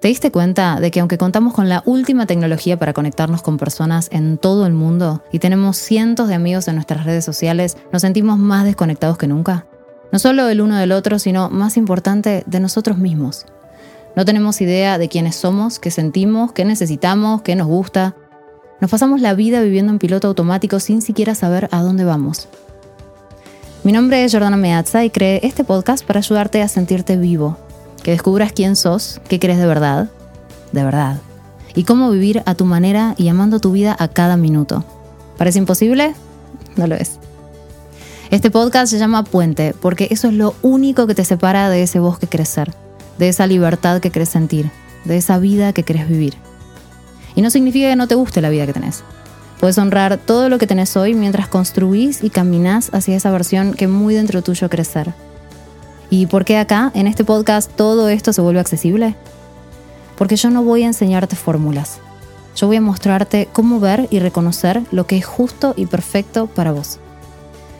¿Te diste cuenta de que aunque contamos con la última tecnología para conectarnos con personas en todo el mundo y tenemos cientos de amigos en nuestras redes sociales, nos sentimos más desconectados que nunca? No solo el uno del otro, sino, más importante, de nosotros mismos. No tenemos idea de quiénes somos, qué sentimos, qué necesitamos, qué nos gusta. Nos pasamos la vida viviendo en piloto automático sin siquiera saber a dónde vamos. Mi nombre es Jordana Meazza y creé este podcast para ayudarte a sentirte vivo, que descubras quién sos, qué crees de verdad, de verdad, y cómo vivir a tu manera y amando tu vida a cada minuto. ¿Parece imposible? No lo es. Este podcast se llama Puente porque eso es lo único que te separa de ese vos que crecer, de esa libertad que querés sentir, de esa vida que querés vivir. Y no significa que no te guste la vida que tenés. Puedes honrar todo lo que tenés hoy mientras construís y caminás hacia esa versión que muy dentro tuyo crecer ¿Y por qué acá, en este podcast, todo esto se vuelve accesible? Porque yo no voy a enseñarte fórmulas. Yo voy a mostrarte cómo ver y reconocer lo que es justo y perfecto para vos.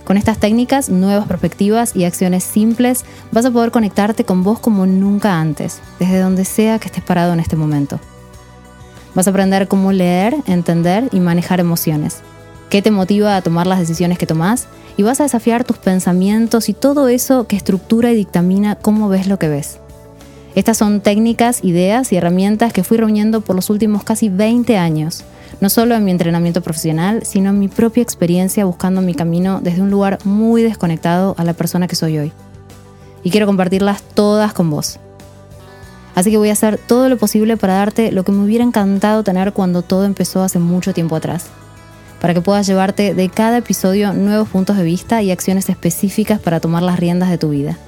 Con estas técnicas, nuevas perspectivas y acciones simples, vas a poder conectarte con vos como nunca antes, desde donde sea que estés parado en este momento. Vas a aprender cómo leer, entender y manejar emociones. ¿Qué te motiva a tomar las decisiones que tomás y vas a desafiar tus pensamientos y todo eso que estructura y dictamina cómo ves lo que ves. Estas son técnicas, ideas y herramientas que fui reuniendo por los últimos casi 20 años, no solo en mi entrenamiento profesional, sino en mi propia experiencia buscando mi camino desde un lugar muy desconectado a la persona que soy hoy. Y quiero compartirlas todas con vos. Así que voy a hacer todo lo posible para darte lo que me hubiera encantado tener cuando todo empezó hace mucho tiempo atrás para que puedas llevarte de cada episodio nuevos puntos de vista y acciones específicas para tomar las riendas de tu vida.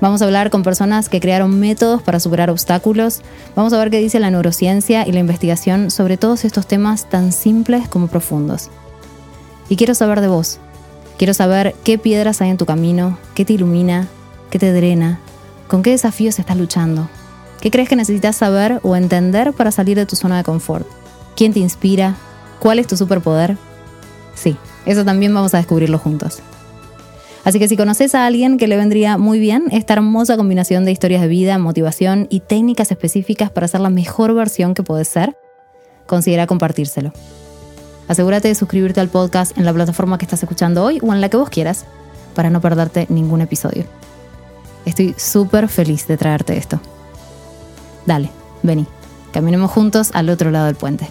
Vamos a hablar con personas que crearon métodos para superar obstáculos. Vamos a ver qué dice la neurociencia y la investigación sobre todos estos temas tan simples como profundos. Y quiero saber de vos. Quiero saber qué piedras hay en tu camino, qué te ilumina, qué te drena, con qué desafíos estás luchando. ¿Qué crees que necesitas saber o entender para salir de tu zona de confort? ¿Quién te inspira? ¿Cuál es tu superpoder? Sí, eso también vamos a descubrirlo juntos. Así que si conoces a alguien que le vendría muy bien esta hermosa combinación de historias de vida, motivación y técnicas específicas para ser la mejor versión que puedes ser, considera compartírselo. Asegúrate de suscribirte al podcast en la plataforma que estás escuchando hoy o en la que vos quieras para no perderte ningún episodio. Estoy súper feliz de traerte esto. Dale, vení, caminemos juntos al otro lado del puente.